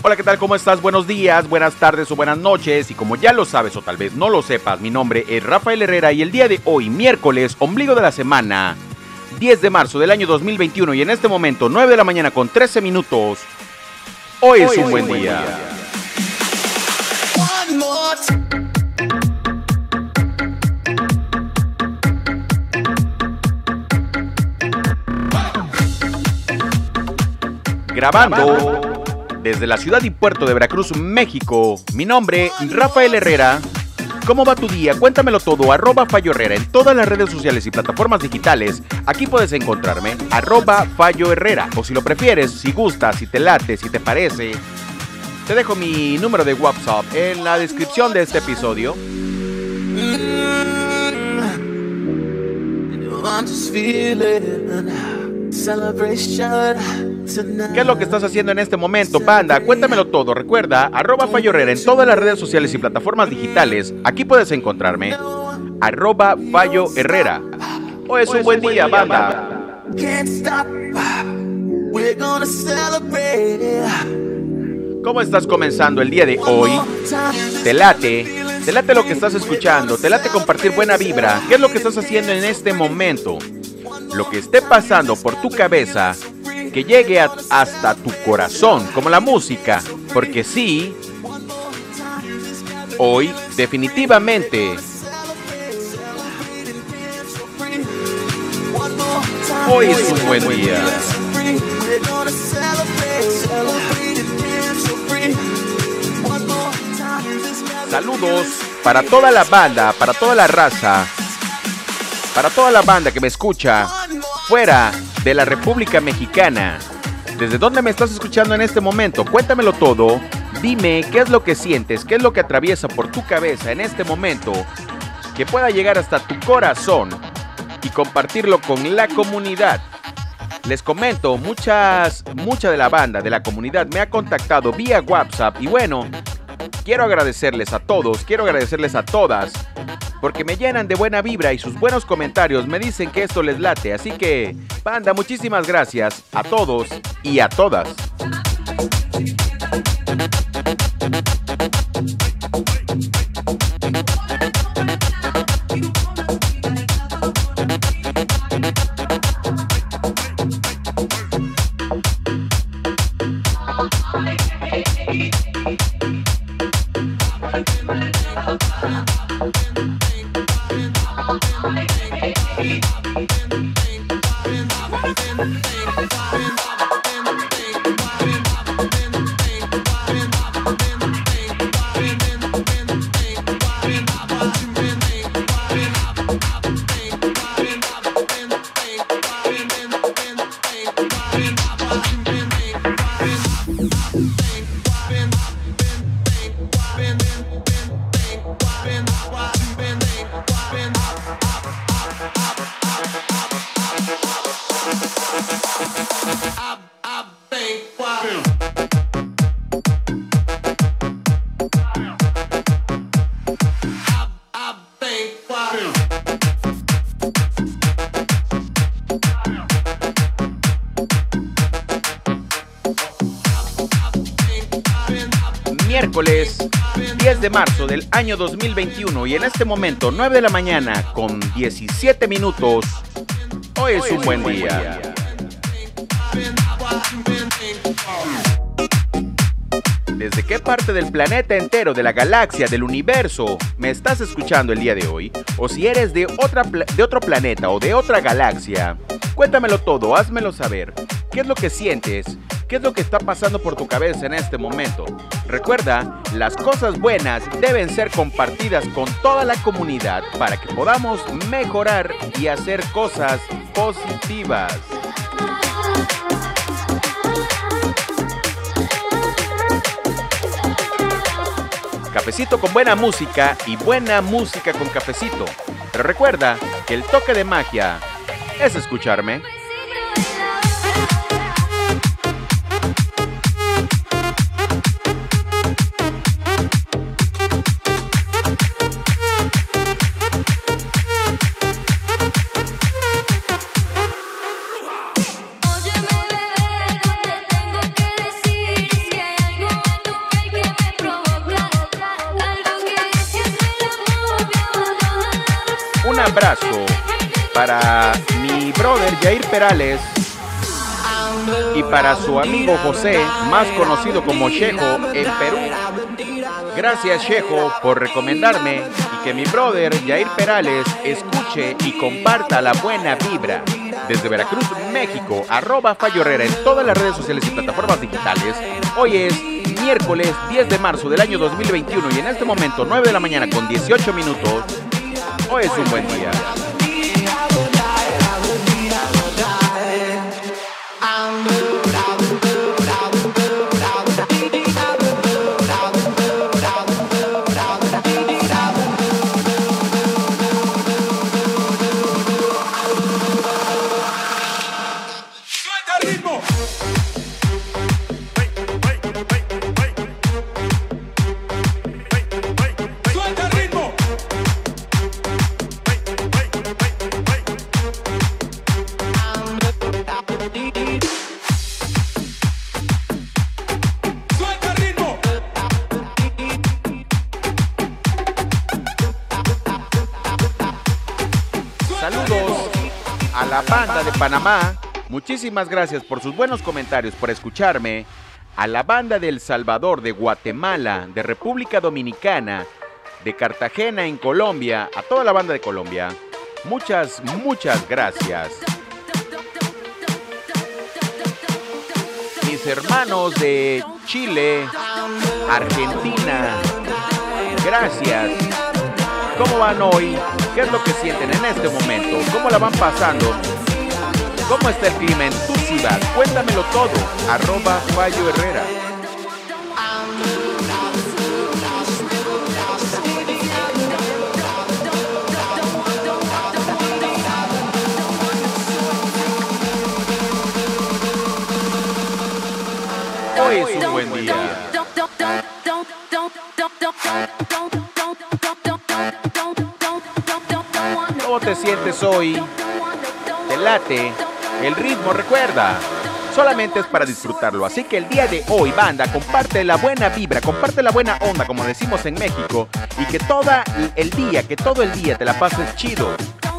Hola, ¿qué tal? ¿Cómo estás? Buenos días, buenas tardes o buenas noches. Y como ya lo sabes o tal vez no lo sepas, mi nombre es Rafael Herrera y el día de hoy, miércoles, ombligo de la semana, 10 de marzo del año 2021 y en este momento 9 de la mañana con 13 minutos, hoy, es un buen día. Grabando desde la ciudad y puerto de Veracruz, México. Mi nombre, Rafael Herrera. ¿Cómo va tu día? Cuéntamelo todo, arroba Fallo Herrera en todas las redes sociales y plataformas digitales. Aquí puedes encontrarme, arroba Fallo Herrera. O si lo prefieres, si gustas, si te late, si te parece, te dejo mi número de WhatsApp en la descripción de este episodio. ¿Qué es lo que estás haciendo en este momento, banda? Cuéntamelo todo. Recuerda, arroba Fallo Herrera en todas las redes sociales y plataformas digitales. Aquí puedes encontrarme. Arroba Fallo Herrera. Hoy es un buen día, banda. ¿Cómo estás comenzando el día de hoy? ¿Te late? ¿Te late lo que estás escuchando? ¿Te late compartir buena vibra? ¿Qué es lo que estás haciendo en este momento? Lo que esté pasando por tu cabeza, que llegue hasta tu corazón, como la música. Porque sí, hoy definitivamente Hoy es un buen día. Saludos para toda la banda, para toda la raza, para toda la banda que me escucha fuera de la República Mexicana. ¿Desde dónde me estás escuchando en este momento? Cuéntamelo todo. Dime qué es lo que sientes, qué es lo que atraviesa por tu cabeza en este momento que pueda llegar hasta tu corazón y compartirlo con la comunidad. Les comento, muchas, mucha de la banda, de la comunidad me ha contactado vía WhatsApp y bueno, quiero agradecerles a todos, quiero agradecerles a todas, porque me llenan de buena vibra y sus buenos comentarios me dicen que esto les late. Así que, banda, muchísimas gracias a todos y a todas. Del año 2021 y en este momento 9 de la mañana con 17 minutos. Hoy es un buen día. ¿Desde qué parte del planeta entero, de la galaxia, del universo me estás escuchando el día de hoy? O si eres de, otra de otro planeta o de otra galaxia, cuéntamelo todo, házmelo saber. ¿Qué es lo que sientes? ¿Qué es lo que está pasando por tu cabeza en este momento? Recuerda, las cosas buenas deben ser compartidas con toda la comunidad para que podamos mejorar y hacer cosas positivas. Cafecito con buena música y buena música con cafecito. Pero recuerda que el toque de magia es escucharme. Perales y para su amigo José, más conocido como Chejo en Perú. Gracias Chejo por recomendarme y que mi brother Jair Perales escuche y comparta la buena vibra. Desde Veracruz, México, arroba Fallo Herrera en todas las redes sociales y plataformas digitales. Hoy es miércoles 10 de marzo del año 2021 y en este momento 9 de la mañana con 18 minutos. Hoy es un buen día. Panamá, muchísimas gracias por sus buenos comentarios, por escucharme. A la banda del Salvador, de Guatemala, de República Dominicana, de Cartagena en Colombia, a toda la banda de Colombia, muchas, muchas gracias. Mis hermanos de Chile, Argentina, gracias. ¿Cómo van hoy? ¿Qué es lo que sienten en este momento? ¿Cómo la van pasando? ¿Cómo está el clima en tu ciudad? Cuéntamelo todo. Arroba Fallo Herrera. Hoy es un buen día. Te sientes hoy? ¿Te late? El ritmo, recuerda, solamente es para disfrutarlo. Así que el día de hoy, banda, comparte la buena vibra, comparte la buena onda, como decimos en México, y que todo el día, que todo el día te la pases chido.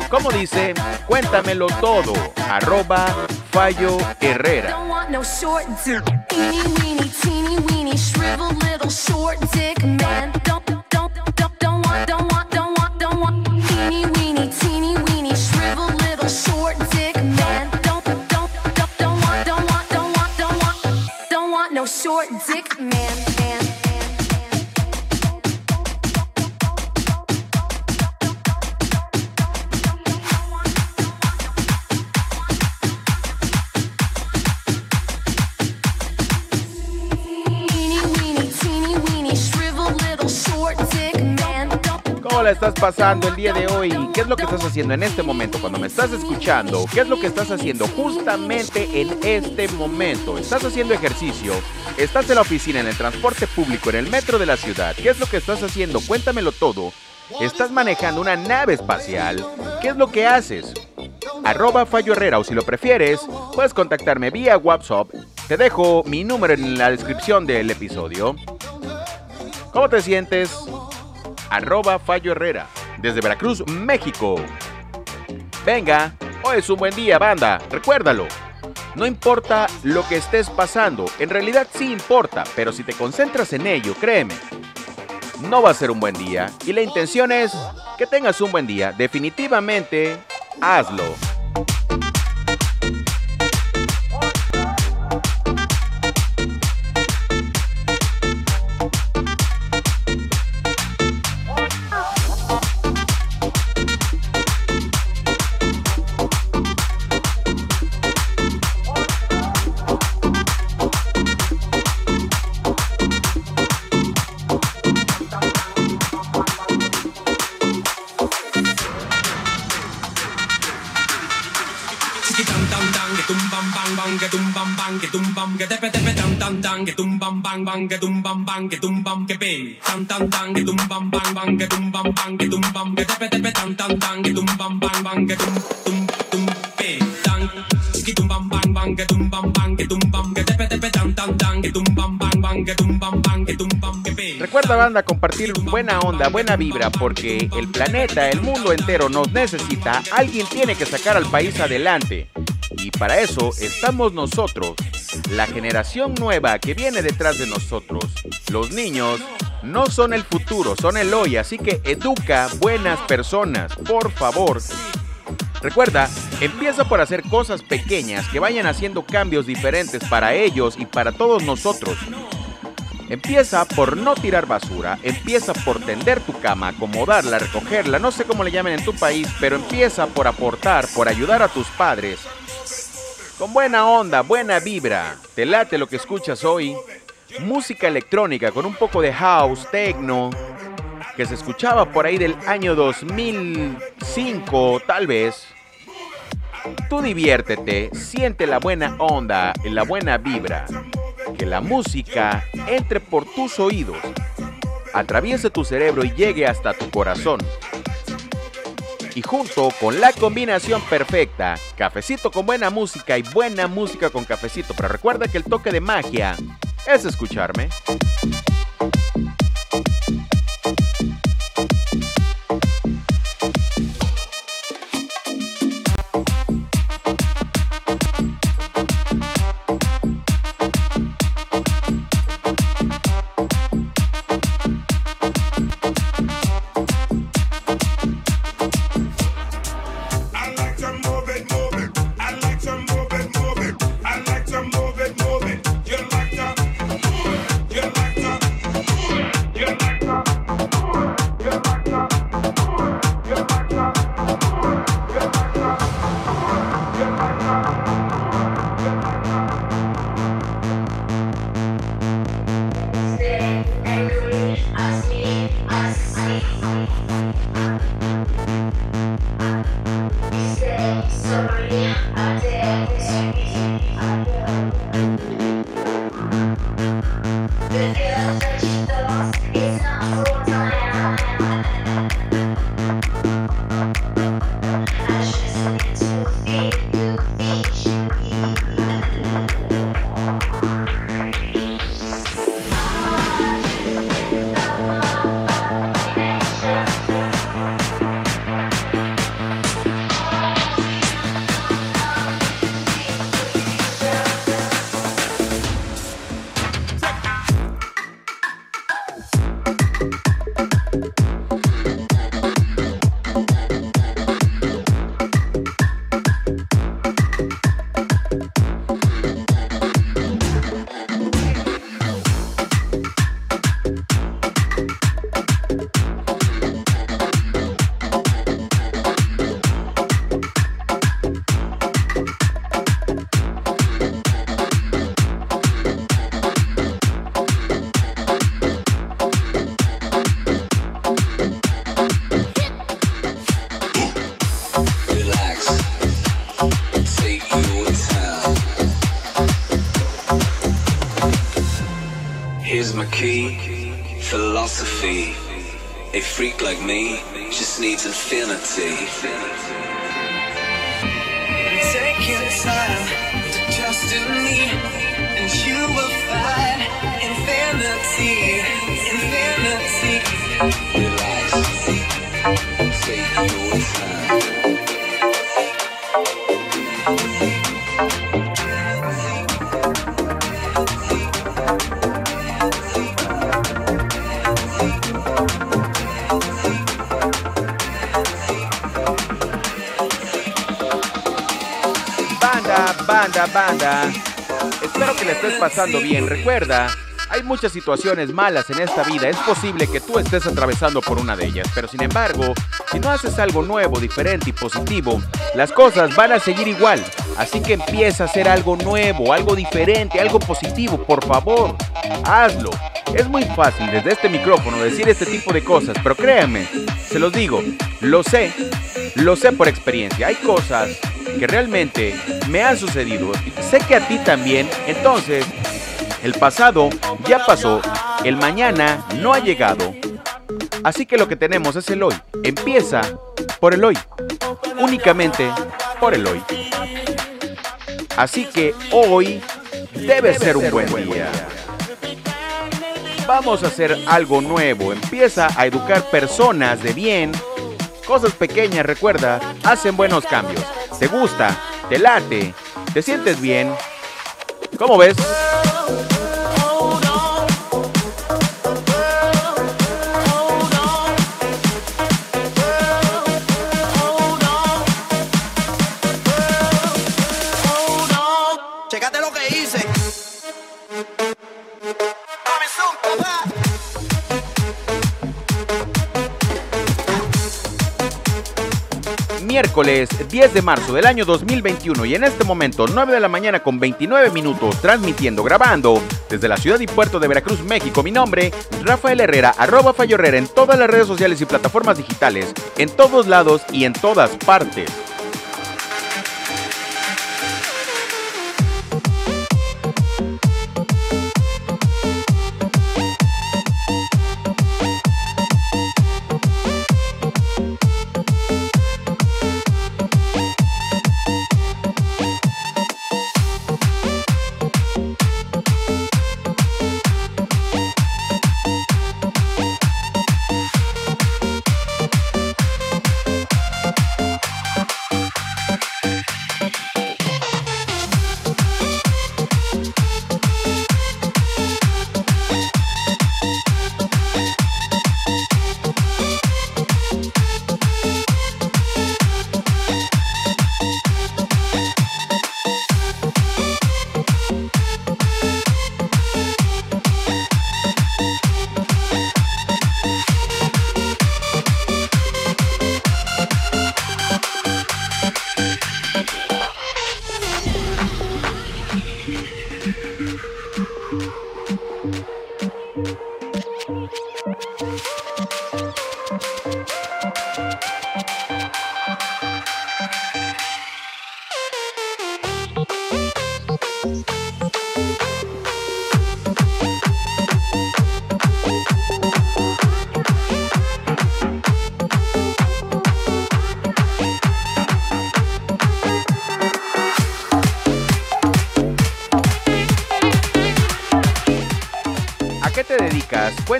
Como dice, cuéntamelo todo. Arroba Fallo Herrera. ¿Cómo estás pasando el día de hoy? ¿Qué es lo que estás haciendo en este momento cuando me estás escuchando? ¿Qué es lo que estás haciendo justamente en este momento? ¿Estás haciendo ejercicio? ¿Estás en la oficina, en el transporte público, en el metro de la ciudad? ¿Qué es lo que estás haciendo? Cuéntamelo todo. ¿Estás manejando una nave espacial? ¿Qué es lo que haces? Arroba Fallo Herrera o si lo prefieres, puedes contactarme vía WhatsApp. Te dejo mi número en la descripción del episodio. ¿Cómo te sientes? Arroba Fallo Herrera, desde Veracruz, México. Venga, hoy es un buen día, banda, recuérdalo. No importa lo que estés pasando, en realidad sí importa, pero si te concentras en ello, créeme, no va a ser un buen día. Y la intención es que tengas un buen día. Definitivamente, hazlo. Recuerda banda compartir buena onda, buena vibra, porque el planeta, el mundo entero nos necesita. Alguien tiene que sacar al país adelante. Y para eso estamos nosotros, la generación nueva que viene detrás de nosotros. Los niños no son el futuro, son el hoy, así que educa buenas personas, por favor. Recuerda, empieza por hacer cosas pequeñas que vayan haciendo cambios diferentes para ellos y para todos nosotros. Empieza por no tirar basura, empieza por tender tu cama, acomodarla, recogerla, no sé cómo le llamen en tu país, pero empieza por aportar, por ayudar a tus padres. Con buena onda, buena vibra, te late lo que escuchas hoy. Música electrónica con un poco de house, techno, que se escuchaba por ahí del año 2005, tal vez. Tú diviértete, siente la buena onda y la buena vibra. Que la música entre por tus oídos, atraviese tu cerebro y llegue hasta tu corazón. Y junto con la combinación perfecta, cafecito con buena música y buena música con cafecito. Pero recuerda que el toque de magia es escucharme. infinity. Take your time to trust in me, and you will find infinity. Infinity. Relax. Take your time. Banda, banda. Espero que le estés pasando bien. Recuerda, hay muchas situaciones malas en esta vida. Es posible que tú estés atravesando por una de ellas. Pero sin embargo, si no haces algo nuevo, diferente y positivo, las cosas van a seguir igual. Así que empieza a hacer algo nuevo, algo diferente, algo positivo. Por favor, hazlo. Es muy fácil desde este micrófono decir este tipo de cosas, pero créanme, se los digo, lo sé, lo sé por experiencia. Hay cosas que realmente me han sucedido. Sé que a ti también. Entonces, el pasado ya pasó, el mañana no ha llegado. Así que lo que tenemos es el hoy. Empieza por el hoy. Únicamente por el hoy. Así que hoy debe ser un buen día. Vamos a hacer algo nuevo. Empieza a educar personas de bien. Cosas pequeñas, recuerda, hacen buenos cambios. ¿Te gusta? ¿Te late? ¿Te sientes bien? ¿Cómo ves? Miércoles 10 de marzo del año 2021 y en este momento 9 de la mañana con 29 minutos transmitiendo, grabando desde la ciudad y puerto de Veracruz, México. Mi nombre, Rafael Herrera, arroba Fallo Herrera en todas las redes sociales y plataformas digitales, en todos lados y en todas partes.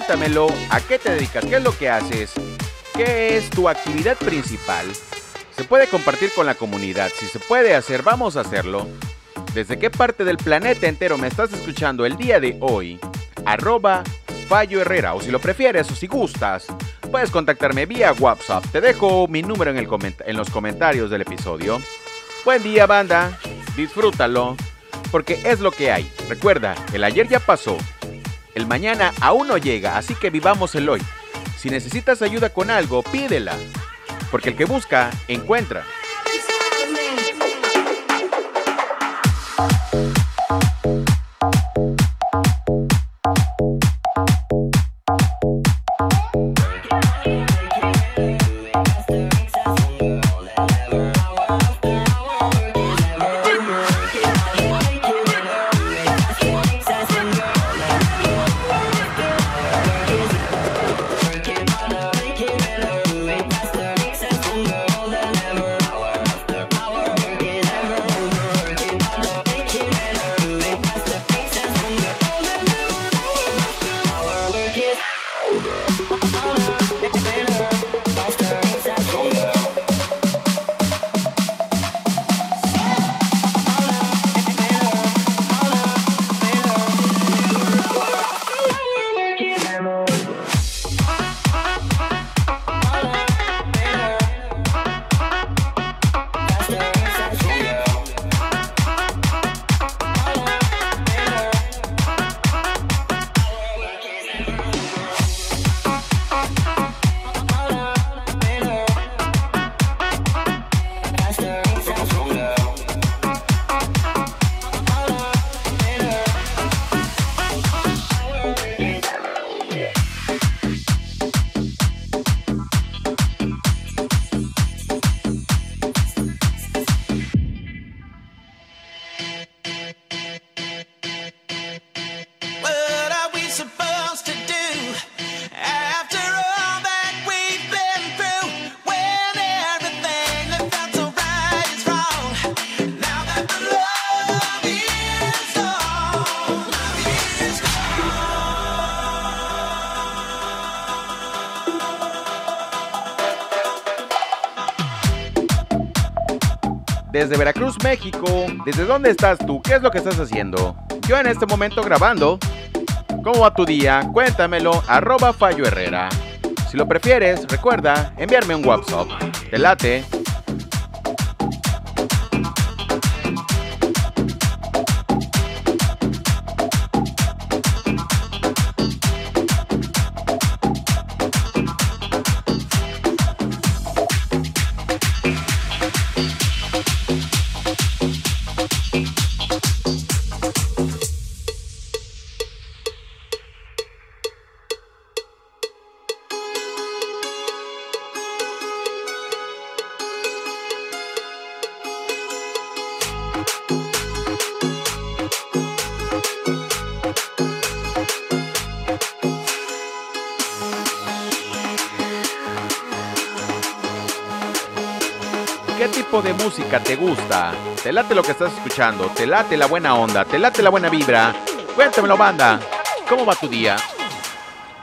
Cuéntamelo, ¿a qué te dedicas? ¿Qué es lo que haces? ¿Qué es tu actividad principal? Se puede compartir con la comunidad, si se puede hacer, vamos a hacerlo. ¿Desde qué parte del planeta entero me estás escuchando el día de hoy? Arroba Fallo Herrera, o si lo prefieres o si gustas, puedes contactarme vía WhatsApp. Te dejo mi número en, el en los comentarios del episodio. Buen día, banda. Disfrútalo, porque es lo que hay. Recuerda, el ayer ya pasó el mañana aún no llega, así que vivamos el hoy. Si necesitas ayuda con algo, pídela, porque el que busca, encuentra. Desde Veracruz, México. ¿Desde dónde estás tú? ¿Qué es lo que estás haciendo? Yo en este momento grabando. ¿Cómo va tu día? Cuéntamelo, arroba Fallo Herrera. Si lo prefieres, recuerda enviarme un WhatsApp. Te late. ¿Qué tipo de música te gusta? ¿Te late lo que estás escuchando? ¿Te late la buena onda? ¿Te late la buena vibra? Cuéntamelo, banda. ¿Cómo va tu día?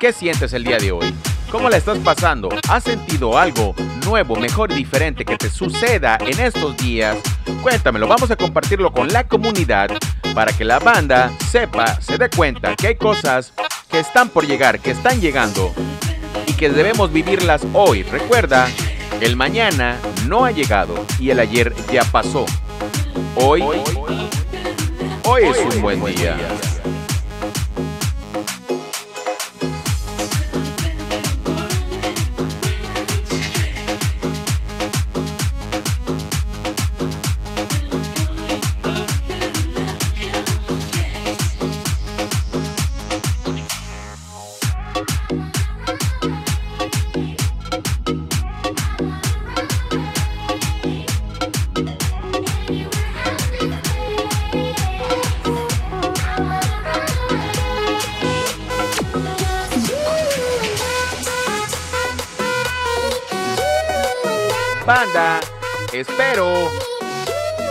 ¿Qué sientes el día de hoy? ¿Cómo la estás pasando? ¿Has sentido algo nuevo, mejor diferente que te suceda en estos días? Cuéntamelo, vamos a compartirlo con la comunidad para que la banda sepa, se dé cuenta que hay cosas que están por llegar, que están llegando y que debemos vivirlas hoy. Recuerda, el mañana no ha llegado y el ayer ya pasó. Hoy, hoy es un buen día.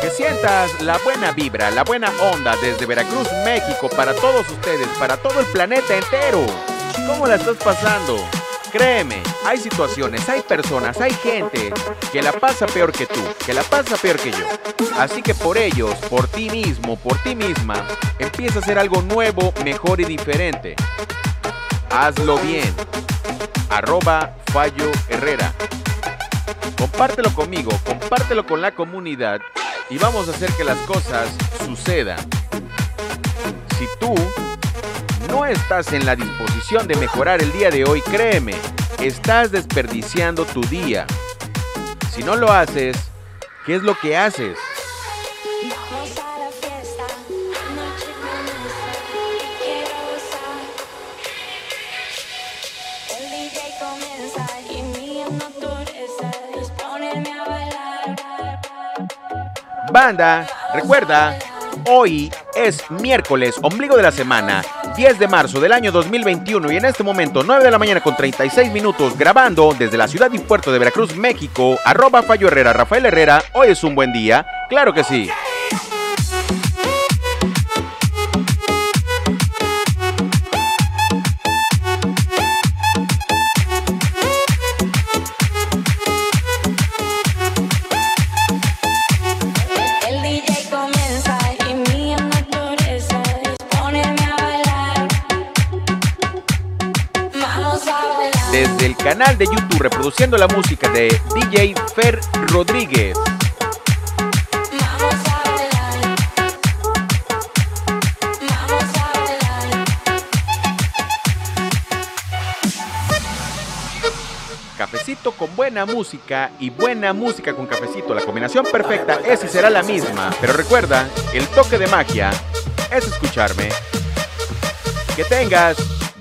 Que sientas la buena vibra, la buena onda desde Veracruz, México, para todos ustedes, para todo el planeta entero. ¿Cómo la estás pasando? Créeme, hay situaciones, hay personas, hay gente que la pasa peor que tú, que la pasa peor que yo. Así que por ellos, por ti mismo, por ti misma, empieza a hacer algo nuevo, mejor y diferente. Hazlo bien. Arroba Fallo Herrera. Compártelo conmigo, compártelo con la comunidad y vamos a hacer que las cosas sucedan. Si tú no estás en la disposición de mejorar el día de hoy, créeme, estás desperdiciando tu día. Si no lo haces, ¿qué es lo que haces? Banda, recuerda, hoy es miércoles, ombligo de la semana, 10 de marzo del año 2021 y en este momento 9 de la mañana con 36 minutos grabando desde la ciudad y puerto de Veracruz, México, arroba Fallo Herrera, Rafael Herrera, hoy es un buen día, claro que sí. Canal de YouTube reproduciendo la música de DJ Fer Rodríguez. Cafecito con buena música y buena música con cafecito. La combinación perfecta es y será la misma. Pero recuerda, el toque de magia es escucharme. Que tengas